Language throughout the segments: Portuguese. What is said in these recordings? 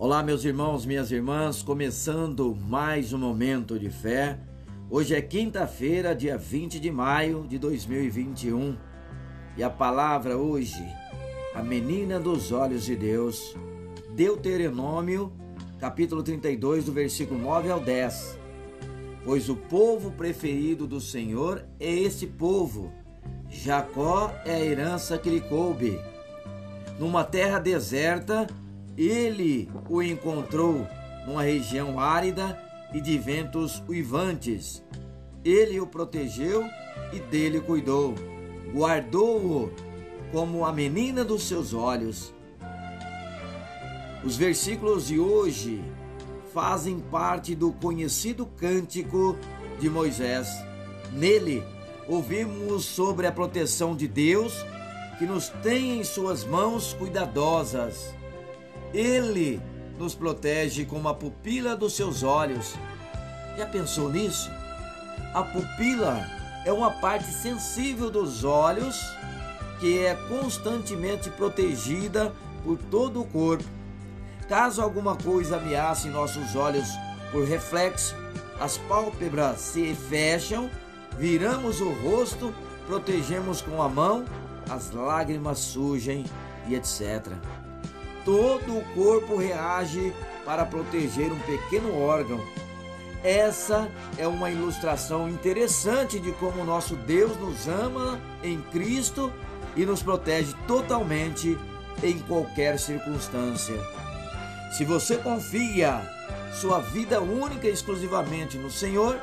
Olá, meus irmãos, minhas irmãs, começando mais um momento de fé. Hoje é quinta-feira, dia 20 de maio de 2021, e a palavra hoje, a menina dos olhos de Deus, Deuteronômio, capítulo 32, do versículo 9 ao 10. Pois o povo preferido do Senhor é este povo, Jacó é a herança que lhe coube. Numa terra deserta, ele o encontrou numa região árida e de ventos uivantes. Ele o protegeu e dele cuidou. Guardou-o como a menina dos seus olhos. Os versículos de hoje fazem parte do conhecido cântico de Moisés. Nele, ouvimos sobre a proteção de Deus que nos tem em suas mãos cuidadosas ele nos protege com a pupila dos seus olhos. Já pensou nisso? A pupila é uma parte sensível dos olhos que é constantemente protegida por todo o corpo. Caso alguma coisa ameace nossos olhos por reflexo, as pálpebras se fecham, viramos o rosto, protegemos com a mão, as lágrimas surgem e etc todo o corpo reage para proteger um pequeno órgão. Essa é uma ilustração interessante de como nosso Deus nos ama em Cristo e nos protege totalmente em qualquer circunstância. Se você confia sua vida única e exclusivamente no Senhor,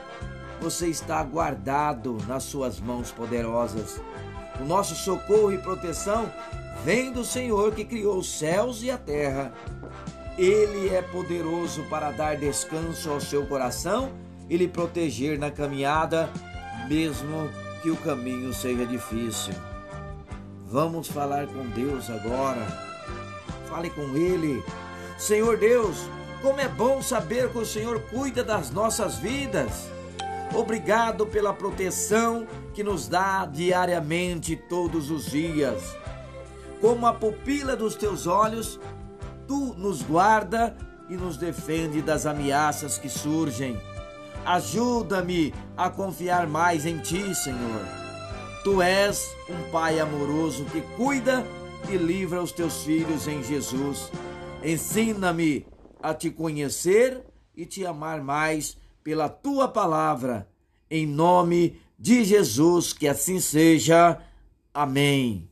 você está guardado nas suas mãos poderosas. O nosso socorro e proteção vem do Senhor que criou os céus e a terra. Ele é poderoso para dar descanso ao seu coração e lhe proteger na caminhada, mesmo que o caminho seja difícil. Vamos falar com Deus agora. Fale com Ele. Senhor Deus, como é bom saber que o Senhor cuida das nossas vidas. Obrigado pela proteção que nos dá diariamente, todos os dias. Como a pupila dos teus olhos, tu nos guarda e nos defende das ameaças que surgem. Ajuda-me a confiar mais em ti, Senhor. Tu és um Pai amoroso que cuida e livra os teus filhos em Jesus. Ensina-me a te conhecer e te amar mais pela tua palavra. Em nome de Jesus, que assim seja. Amém.